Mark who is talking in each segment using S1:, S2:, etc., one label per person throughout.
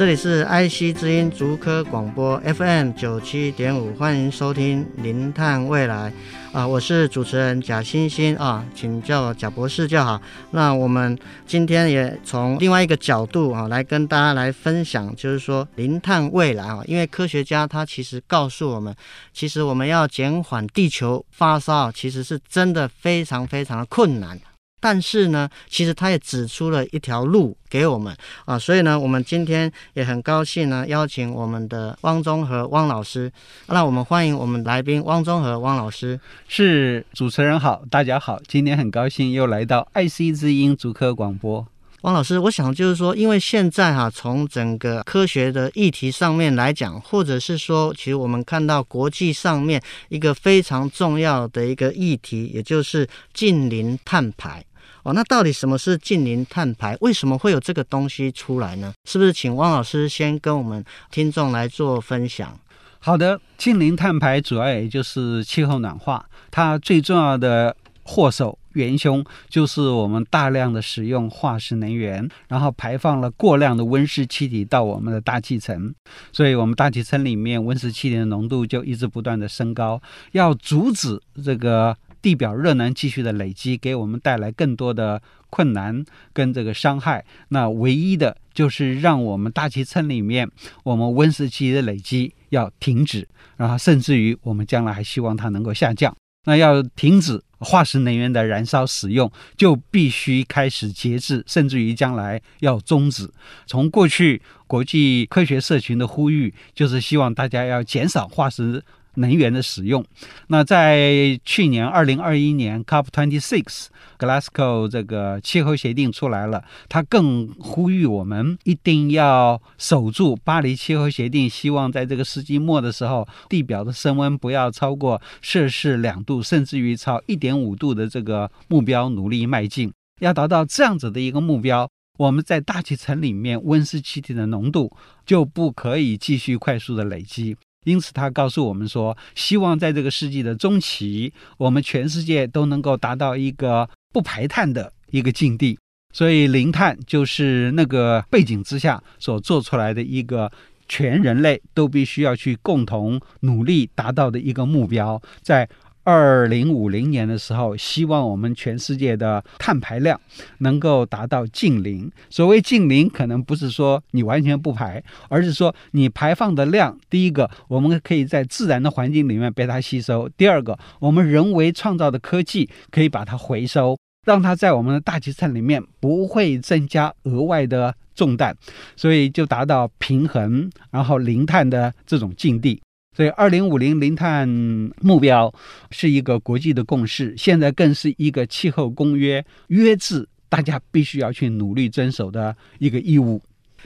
S1: 这里是 IC 之音竹科广播 FM 九七点五，欢迎收听《零碳未来》啊，我是主持人贾欣欣啊，请叫我贾博士就好。那我们今天也从另外一个角度啊，来跟大家来分享，就是说零碳未来啊，因为科学家他其实告诉我们，其实我们要减缓地球发烧，其实是真的非常非常的困难。但是呢，其实他也指出了一条路给我们啊，所以呢，我们今天也很高兴呢，邀请我们的汪中和汪老师。那我们欢迎我们来宾汪中和汪老师。
S2: 是主持人好，大家好，今天很高兴又来到爱惜之音主科广播。
S1: 汪老师，我想就是说，因为现在哈、从整个科学的议题上面来讲，或者是说，其实我们看到国际上面一个非常重要的一个议题，也就是近邻碳排。哦，那到底什么是近零碳排？为什么会有这个东西出来呢？是不是请汪老师先跟我们听众来做分享？
S2: 好的，近零碳排主要也就是气候暖化，它最重要的祸首元凶就是我们大量的使用化石能源，然后排放了过量的温室气体到我们的大气层，所以我们大气层里面温室气体的浓度就一直不断的升高，要阻止这个。地表热能继续的累积，给我们带来更多的困难跟这个伤害。那唯一的就是让我们大气层里面我们温室气体的累积要停止，然后甚至于我们将来还希望它能够下降。那要停止化石能源的燃烧使用，就必须开始节制，甚至于将来要终止。从过去国际科学社群的呼吁，就是希望大家要减少化石。能源的使用，那在去年二零二一年 COP twenty six Glasgow 这个气候协定出来了，它更呼吁我们一定要守住巴黎气候协定，希望在这个世纪末的时候，地表的升温不要超过摄氏两度，甚至于超一点五度的这个目标努力迈进。要达到这样子的一个目标，我们在大气层里面温室气体的浓度就不可以继续快速的累积。因此，他告诉我们说，希望在这个世纪的中期，我们全世界都能够达到一个不排碳的一个境地。所以，零碳就是那个背景之下所做出来的一个全人类都必须要去共同努力达到的一个目标，在。二零五零年的时候，希望我们全世界的碳排量能够达到净零。所谓净零，可能不是说你完全不排，而是说你排放的量，第一个，我们可以在自然的环境里面被它吸收；第二个，我们人为创造的科技可以把它回收，让它在我们的大气层里面不会增加额外的重担，所以就达到平衡，然后零碳的这种境地。所以，二零五零零碳目标是一个国际的共识，现在更是一个气候公约约制，大家必须要去努力遵守的一个义务。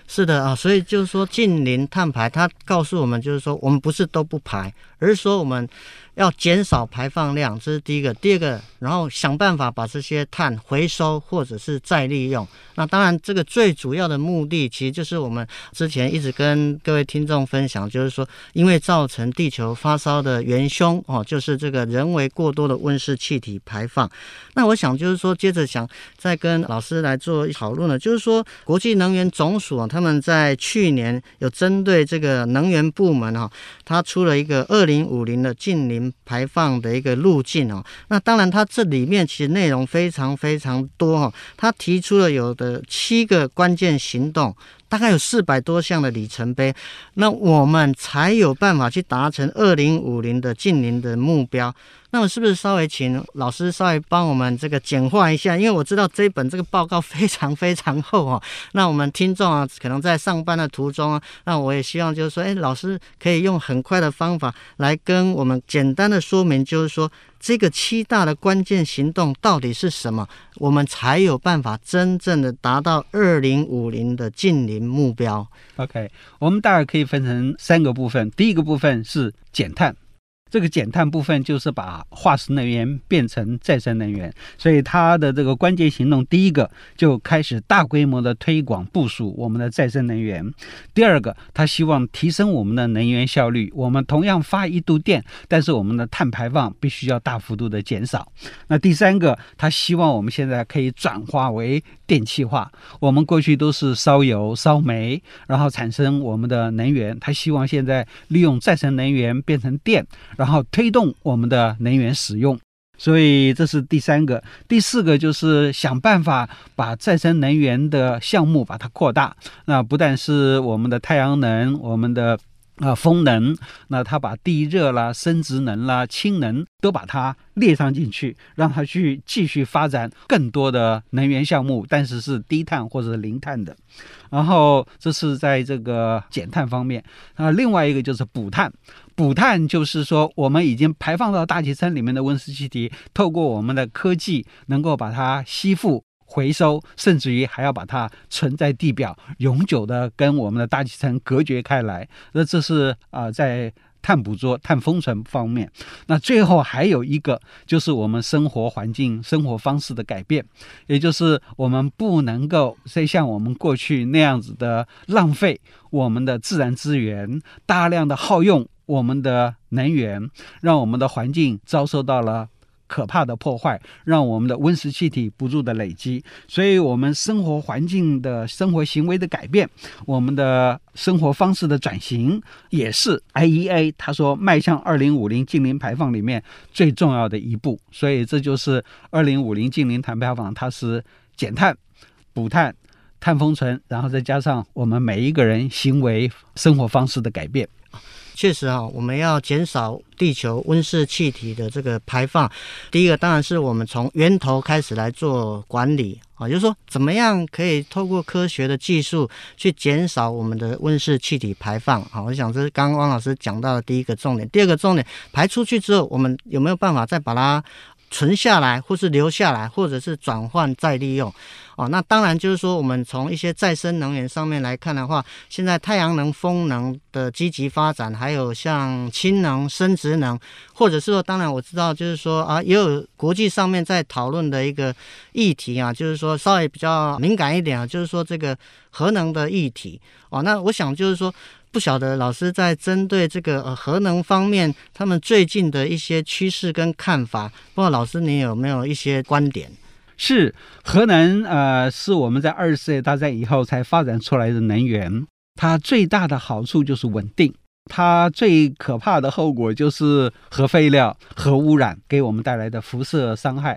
S1: 是的啊，所以就是说，近零碳排，它告诉我们，就是说，我们不是都不排，而是说我们。要减少排放量，这是第一个。第二个，然后想办法把这些碳回收或者是再利用。那当然，这个最主要的目的，其实就是我们之前一直跟各位听众分享，就是说，因为造成地球发烧的元凶哦，就是这个人为过多的温室气体排放。那我想就是说，接着想再跟老师来做讨论呢，就是说，国际能源总署啊，他们在去年有针对这个能源部门哈，他出了一个二零五零的净零。排放的一个路径哦，那当然，它这里面其实内容非常非常多哈。它提出了有的七个关键行动，大概有四百多项的里程碑，那我们才有办法去达成二零五零的净零的目标。那么是不是稍微请老师稍微帮我们这个简化一下？因为我知道这一本这个报告非常非常厚哦。那我们听众啊，可能在上班的途中啊，那我也希望就是说，哎，老师可以用很快的方法来跟我们简单的说明，就是说这个七大的关键行动到底是什么，我们才有办法真正的达到二零五零的近零目标。
S2: OK，我们大概可以分成三个部分，第一个部分是减碳。这个减碳部分就是把化石能源变成再生能源，所以它的这个关键行动，第一个就开始大规模的推广部署我们的再生能源；第二个，它希望提升我们的能源效率。我们同样发一度电，但是我们的碳排放必须要大幅度的减少。那第三个，它希望我们现在可以转化为电气化。我们过去都是烧油、烧煤，然后产生我们的能源，他希望现在利用再生能源变成电。然后推动我们的能源使用，所以这是第三个。第四个就是想办法把再生能源的项目把它扩大。那不但是我们的太阳能，我们的。啊，风能，那他把地热啦、生质能啦、氢能都把它列上进去，让它去继续发展更多的能源项目，但是是低碳或者是零碳的。然后这是在这个减碳方面。啊，另外一个就是补碳，补碳就是说我们已经排放到大气层里面的温室气体，透过我们的科技能够把它吸附。回收，甚至于还要把它存在地表，永久的跟我们的大气层隔绝开来。那这是啊、在碳捕捉、碳封存方面。那最后还有一个，就是我们生活环境、生活方式的改变，也就是我们不能够再像我们过去那样子的浪费我们的自然资源，大量的耗用我们的能源，让我们的环境遭受到了。可怕的破坏，让我们的温室气体不住的累积，所以我们生活环境的生活行为的改变，我们的生活方式的转型，也是 IEA 他说迈向二零五零净零排放里面最重要的一步。所以这就是二零五零净零碳排放，它是减碳、补碳、碳封存，然后再加上我们每一个人行为生活方式的改变。
S1: 确实啊，我们要减少地球温室气体的这个排放。第一个当然是我们从源头开始来做管理啊，就是说怎么样可以透过科学的技术去减少我们的温室气体排放啊。我想这是刚刚汪老师讲到的第一个重点。第二个重点，排出去之后，我们有没有办法再把它存下来，或是留下来，或者是转换再利用？哦，那当然就是说，我们从一些再生能源上面来看的话，现在太阳能、风能的积极发展，还有像氢能、生质能，或者是说，当然我知道，就是说啊，也有国际上面在讨论的一个议题啊，就是说稍微比较敏感一点啊，就是说这个核能的议题。哦，那我想就是说，不晓得老师在针对这个呃核能方面，他们最近的一些趋势跟看法，不知道老师你有没有一些观点？
S2: 是核能，呃，是我们在二次世界大战以后才发展出来的能源。它最大的好处就是稳定，它最可怕的后果就是核废料、核污染给我们带来的辐射伤害。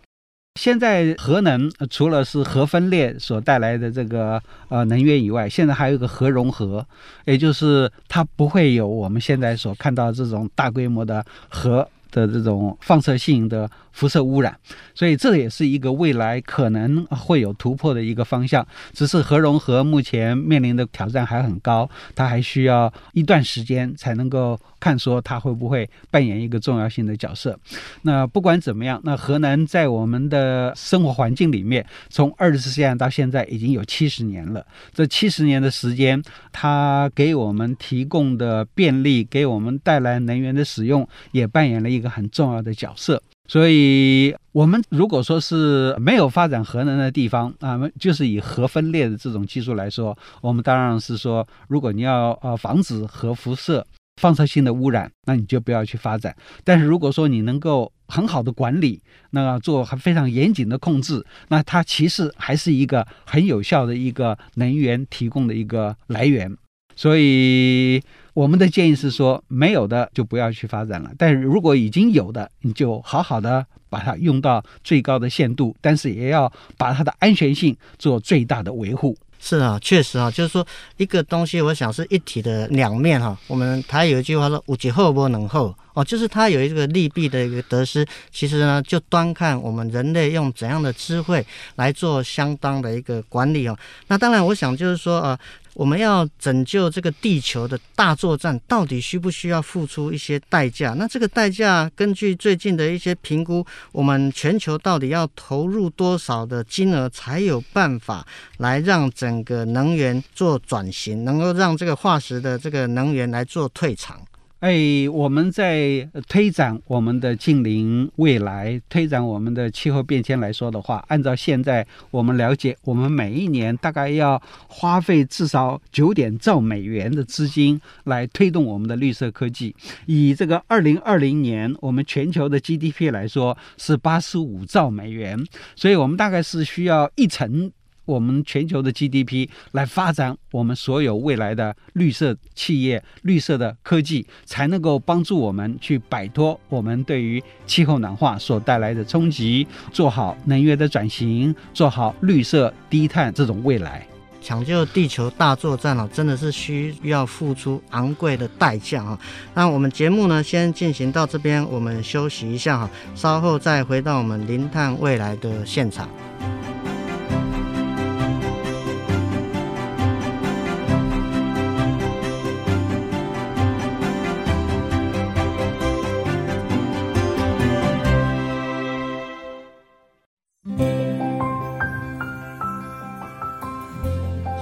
S2: 现在核能除了是核分裂所带来的这个呃能源以外，现在还有一个核融合，也就是它不会有我们现在所看到这种大规模的核的这种放射性的。辐射污染，所以这也是一个未来可能会有突破的一个方向。只是核融合目前面临的挑战还很高，它还需要一段时间才能够看说它会不会扮演一个重要性的角色。那不管怎么样，那核能在我们的生活环境里面，从二十世纪到现在已经有七十年了。这七十年的时间，它给我们提供的便利，给我们带来能源的使用，也扮演了一个很重要的角色。所以，我们如果说是没有发展核能的地方啊，就是以核分裂的这种技术来说，我们当然是说，如果你要呃防止核辐射、放射性的污染，那你就不要去发展。但是如果说你能够很好的管理，那做非常严谨的控制，那它其实还是一个很有效的一个能源提供的一个来源。所以我们的建议是说，没有的就不要去发展了。但是如果已经有的，你就好好的把它用到最高的限度，但是也要把它的安全性做最大的维护。
S1: 是啊，确实啊，就是说一个东西，我想是一体的两面哈。我们台有一句话说“物极厚不能厚”，哦，就是它有一个利弊的一个得失。其实呢，就端看我们人类用怎样的智慧来做相当的一个管理哦。那当然，我想就是说啊。我们要拯救这个地球的大作战，到底需不需要付出一些代价？那这个代价，根据最近的一些评估，我们全球到底要投入多少的金额，才有办法来让整个能源做转型，能够让这个化石的这个能源来做退场？
S2: 哎，我们在推展我们的近邻未来，推展我们的气候变迁来说的话，按照现在我们了解，我们每一年大概要花费至少九点兆美元的资金来推动我们的绿色科技。以这个二零二零年我们全球的 GDP 来说是八十五兆美元，所以我们大概是需要一成。我们全球的 GDP 来发展我们所有未来的绿色企业、绿色的科技，才能够帮助我们去摆脱我们对于气候暖化所带来的冲击，做好能源的转型，做好绿色低碳这种未来。
S1: 抢救地球大作战哦，真的是需要付出昂贵的代价啊！那我们节目呢，先进行到这边，我们休息一下哈，稍后再回到我们零碳未来的现场。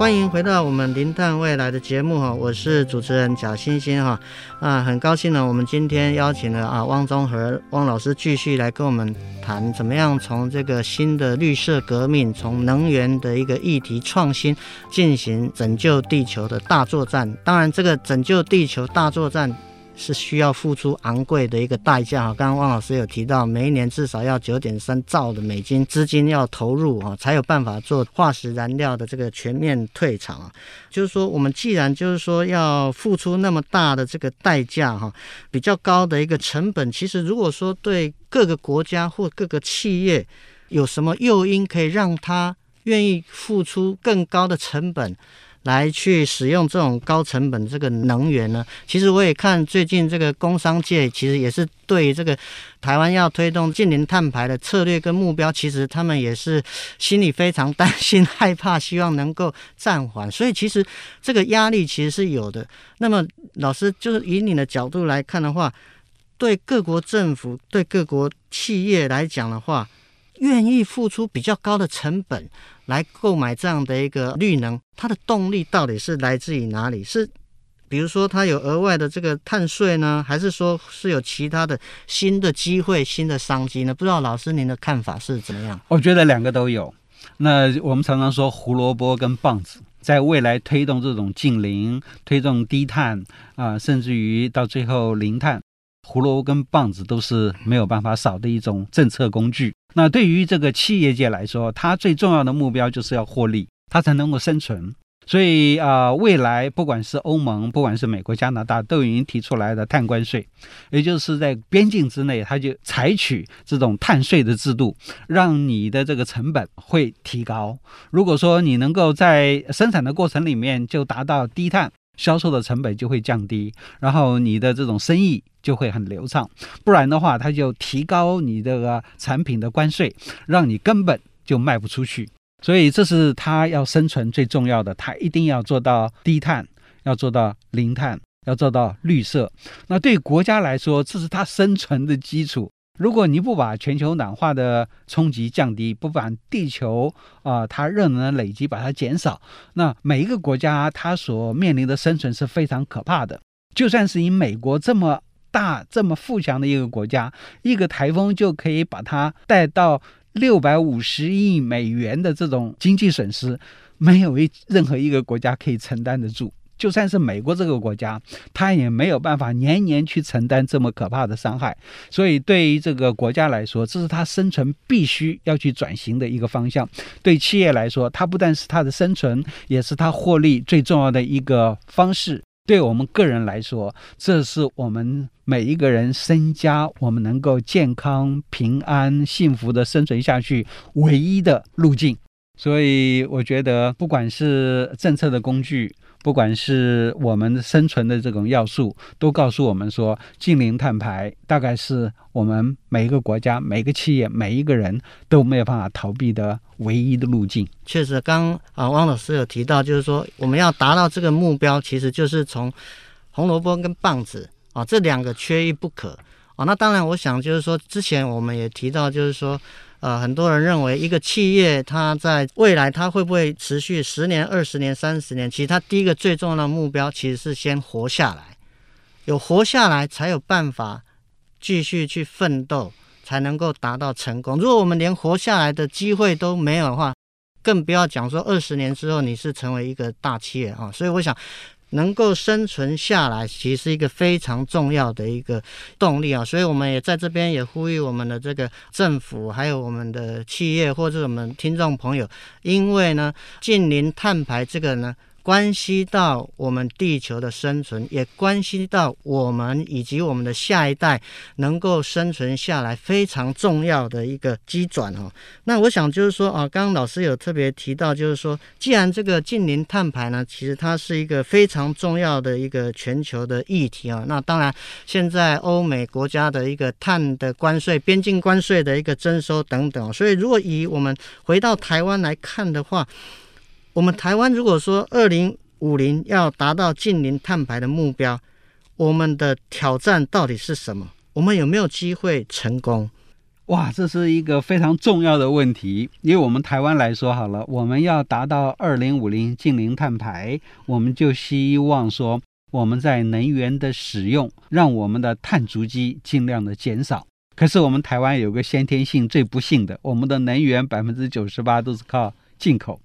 S1: 欢迎回到我们零碳未来的节目哈，我是主持人贾欣欣哈啊，很高兴呢，我们今天邀请了啊汪中和汪老师继续来跟我们谈怎么样从这个新的绿色革命，从能源的一个议题创新进行拯救地球的大作战。当然，这个拯救地球大作战。是需要付出昂贵的一个代价哈。刚刚汪老师有提到，每一年至少要九点三兆的美金资金要投入啊，才有办法做化石燃料的这个全面退场啊。就是说，我们既然就是说要付出那么大的这个代价哈，比较高的一个成本，其实如果说对各个国家或各个企业有什么诱因可以让他愿意付出更高的成本，来去使用这种高成本这个能源呢？其实我也看最近这个工商界，其实也是对这个台湾要推动近零碳排的策略跟目标，其实他们也是心里非常担心、害怕，希望能够暂缓。所以其实这个压力其实是有的。那么老师就是以你的角度来看的话，对各国政府、对各国企业来讲的话，愿意付出比较高的成本。来购买这样的一个绿能，它的动力到底是来自于哪里？是比如说它有额外的这个碳税呢，还是说是有其他的新的机会、新的商机呢？不知道老师您的看法是怎么样？
S2: 我觉得两个都有。那我们常常说胡萝卜跟棒子，在未来推动这种净零、推动低碳啊、甚至于到最后零碳，胡萝卜跟棒子都是没有办法少的一种政策工具。那对于这个企业界来说，它最重要的目标就是要获利，它才能够生存。所以啊、未来不管是欧盟，不管是美国、加拿大，都已经提出来的碳关税，也就是在边境之内，它就采取这种碳税的制度，让你的这个成本会提高。如果说你能够在生产的过程里面就达到低碳，销售的成本就会降低，然后你的这种生意就会很流畅。不然的话，它就提高你这个产品的关税，让你根本就卖不出去。所以这是它要生存最重要的，它一定要做到低碳，要做到零碳，要做到绿色。那对国家来说，这是它生存的基础。如果你不把全球暖化的冲击降低，不把地球啊、它热能的累积把它减少，那每一个国家它所面临的生存是非常可怕的。就算是以美国这么大、这么富强的一个国家，一个台风就可以把它带到六百五十亿美元的这种经济损失，没有一任何一个国家可以承担得住。就算是美国这个国家，它也没有办法年年去承担这么可怕的伤害。所以，对于这个国家来说，这是它生存必须要去转型的一个方向。对企业来说，它不但是它的生存，也是它获利最重要的一个方式。对我们个人来说，这是我们每一个人身家，我们能够健康、平安、幸福的生存下去唯一的路径。所以，我觉得，不管是政策的工具，不管是我们生存的这种要素，都告诉我们说，净零碳排大概是我们每一个国家、每一个企业、每一个人都没有办法逃避的唯一的路径。
S1: 确实，刚啊汪老师有提到，就是说我们要达到这个目标，其实就是从红萝卜跟棒子啊这两个缺一不可啊。那当然，我想就是说，之前我们也提到，就是说。呃，很多人认为一个企业它在未来它会不会持续十年、二十年、三十年？其实它第一个最重要的目标其实是先活下来，有活下来才有办法继续去奋斗，才能够达到成功。如果我们连活下来的机会都没有的话，更不要讲说二十年之后你是成为一个大企业啊。所以我想。能够生存下来，其实是一个非常重要的一个动力啊！所以我们也在这边也呼吁我们的这个政府，还有我们的企业或者我们听众朋友，因为呢，近零碳排这个呢。关系到我们地球的生存，也关系到我们以及我们的下一代能够生存下来非常重要的一个基转哦。那我想就是说啊，刚刚老师有特别提到，就是说，既然这个近零碳排呢，其实它是一个非常重要的一个全球的议题啊。那当然，现在欧美国家的一个碳的关税、边境关税的一个征收等等，所以如果以我们回到台湾来看的话，我们台湾如果说二零五零要达到净零碳排的目标，我们的挑战到底是什么？我们有没有机会成功？
S2: 哇，这是一个非常重要的问题。因为我们台湾来说好了，我们要达到二零五零净零碳排，我们就希望说我们在能源的使用，让我们的碳足迹尽量的减少。可是我们台湾有个先天性最不幸的，我们的能源百分之九十八都是靠。进口，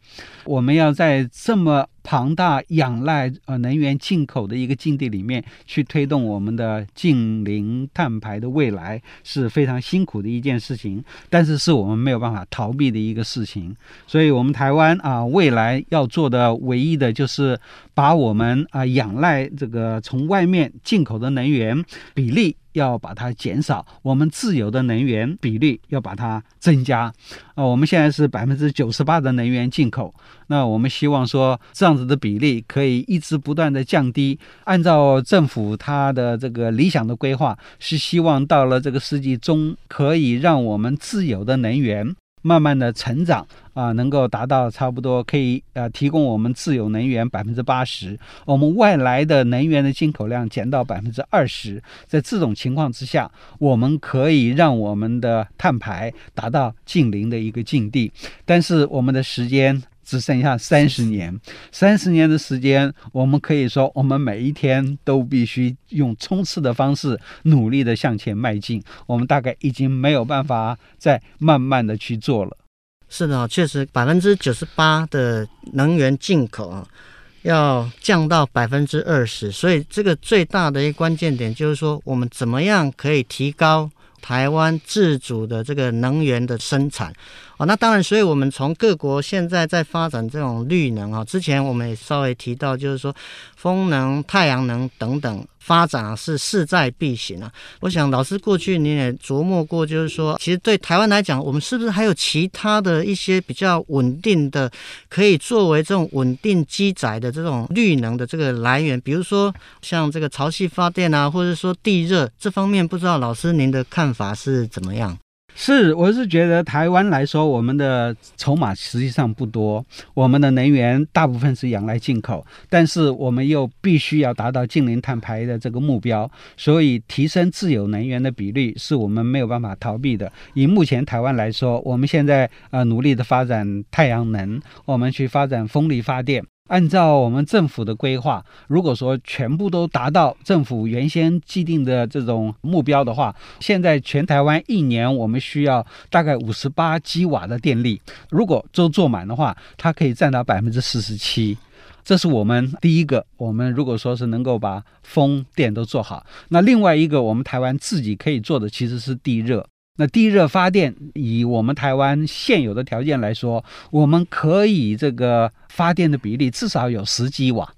S2: 我们要在这么庞大仰赖呃能源进口的一个境地里面去推动我们的近零碳排的未来是非常辛苦的一件事情，但是是我们没有办法逃避的一个事情。所以，我们台湾啊，未来要做的唯一的就是把我们啊仰赖这个从外面进口的能源比例。要把它减少，我们自有的能源比例要把它增加。啊，我们现在是百分之九十八的能源进口，那我们希望说这样子的比例可以一直不断的降低。按照政府它的这个理想的规划，是希望到了这个世纪中，可以让我们自有的能源。慢慢的成长啊，能够达到差不多可以呃提供我们自有能源百分之八十，我们外来的能源的进口量减到百分之二十，在这种情况之下，我们可以让我们的碳排达到近零的一个境地，但是我们的时间。只剩下三十年，三十年的时间，我们可以说，我们每一天都必须用冲刺的方式，努力的向前迈进。我们大概已经没有办法再慢慢的去做了。
S1: 是的，确实，百分之九十八的能源进口啊，要降到百分之二十。所以，这个最大的一个关键点就是说，我们怎么样可以提高台湾自主的这个能源的生产。哦，那当然，所以我们从各国现在在发展这种绿能啊，之前我们也稍微提到，就是说风能、太阳能等等发展啊，是势在必行啊。我想老师过去你也琢磨过，就是说，其实对台湾来讲，我们是不是还有其他的一些比较稳定的，可以作为这种稳定机载的这种绿能的这个来源？比如说像这个潮汐发电啊，或者说地热这方面，不知道老师您的看法是怎么样？
S2: 是，我是觉得台湾来说，我们的筹码实际上不多，我们的能源大部分是仰赖进口，但是我们又必须要达到净零碳排的这个目标，所以提升自有能源的比率是我们没有办法逃避的。以目前台湾来说，我们现在呃努力的发展太阳能，我们去发展风力发电。按照我们政府的规划，如果说全部都达到政府原先既定的这种目标的话，现在全台湾一年我们需要大概五十八吉瓦的电力。如果都做满的话，它可以占到百分之四十七。这是我们第一个。我们如果说是能够把风电都做好，那另外一个我们台湾自己可以做的其实是地热。那地热发电，以我们台湾现有的条件来说，我们可以这个发电的比例至少有十几瓦，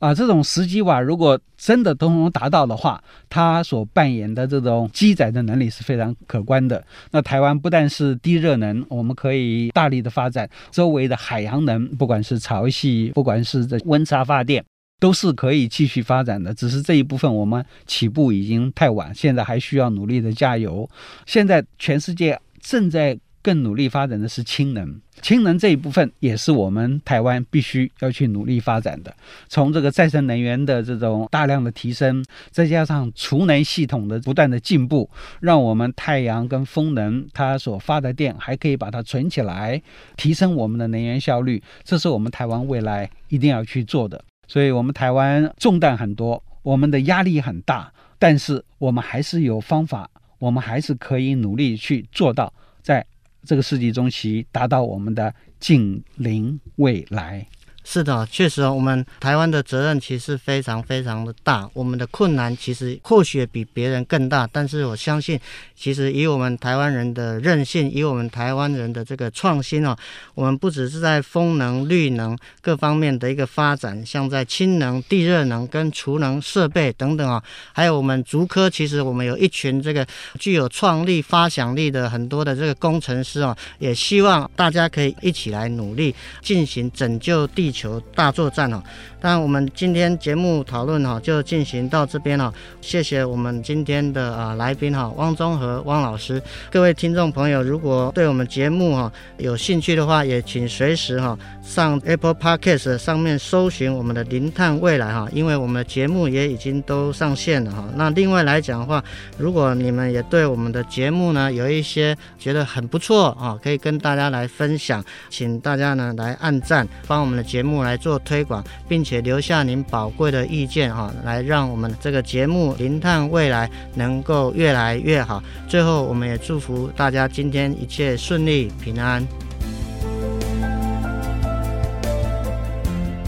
S2: 啊，这种十几瓦如果真的都能达到的话，它所扮演的这种机载的能力是非常可观的。那台湾不但是地热能，我们可以大力的发展周围的海洋能，不管是潮汐，不管是这温差发电。都是可以继续发展的。只是这一部分我们起步已经太晚，现在还需要努力的加油。现在全世界正在更努力发展的是氢能。氢能这一部分也是我们台湾必须要去努力发展的。从这个再生能源的这种大量的提升，再加上储能系统的不断的进步，让我们太阳跟风能它所发的电还可以把它存起来，提升我们的能源效率。这是我们台湾未来一定要去做的。所以，我们台湾重担很多，我们的压力很大，但是我们还是有方法，我们还是可以努力去做到在。这个世纪中期达到我们的近邻未来。
S1: 是的，确实哦，我们台湾的责任其实非常非常的大，我们的困难其实或许比别人更大，但是我相信，其实以我们台湾人的韧性，以我们台湾人的这个创新哦，我们不只是在风能、绿能各方面的一个发展，像在氢能、地热能跟储能设备等等啊，还有我们竹科，其实我们有一群这个具有创立、发想力的很多的这个工程师哦，也希望大家可以一起来努力进行拯救地。球大作战哦！当然，我们今天节目讨论哈就进行到这边了。谢谢我们今天的啊来宾哈汪中和汪老师。各位听众朋友，如果对我们节目哈有兴趣的话，也请随时哈上 Apple Podcast 上面搜寻我们的零碳未来哈，因为我们的节目也已经都上线了哈。那另外来讲的话，如果你们也对我们的节目呢有一些觉得很不错啊，可以跟大家来分享，请大家呢来按赞，帮我们的节。节目来做推广，并且留下您宝贵的意见哈，来让我们这个节目《零碳未来》能够越来越好。最后，我们也祝福大家今天一切顺利平安。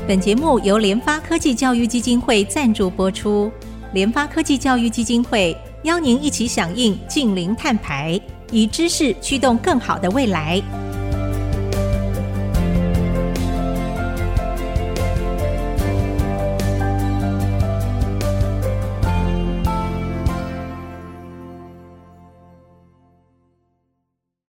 S3: 本节目由联发科技教育基金会赞助播出。联发科技教育基金会邀您一起响应净零碳排，以知识驱动更好的未来。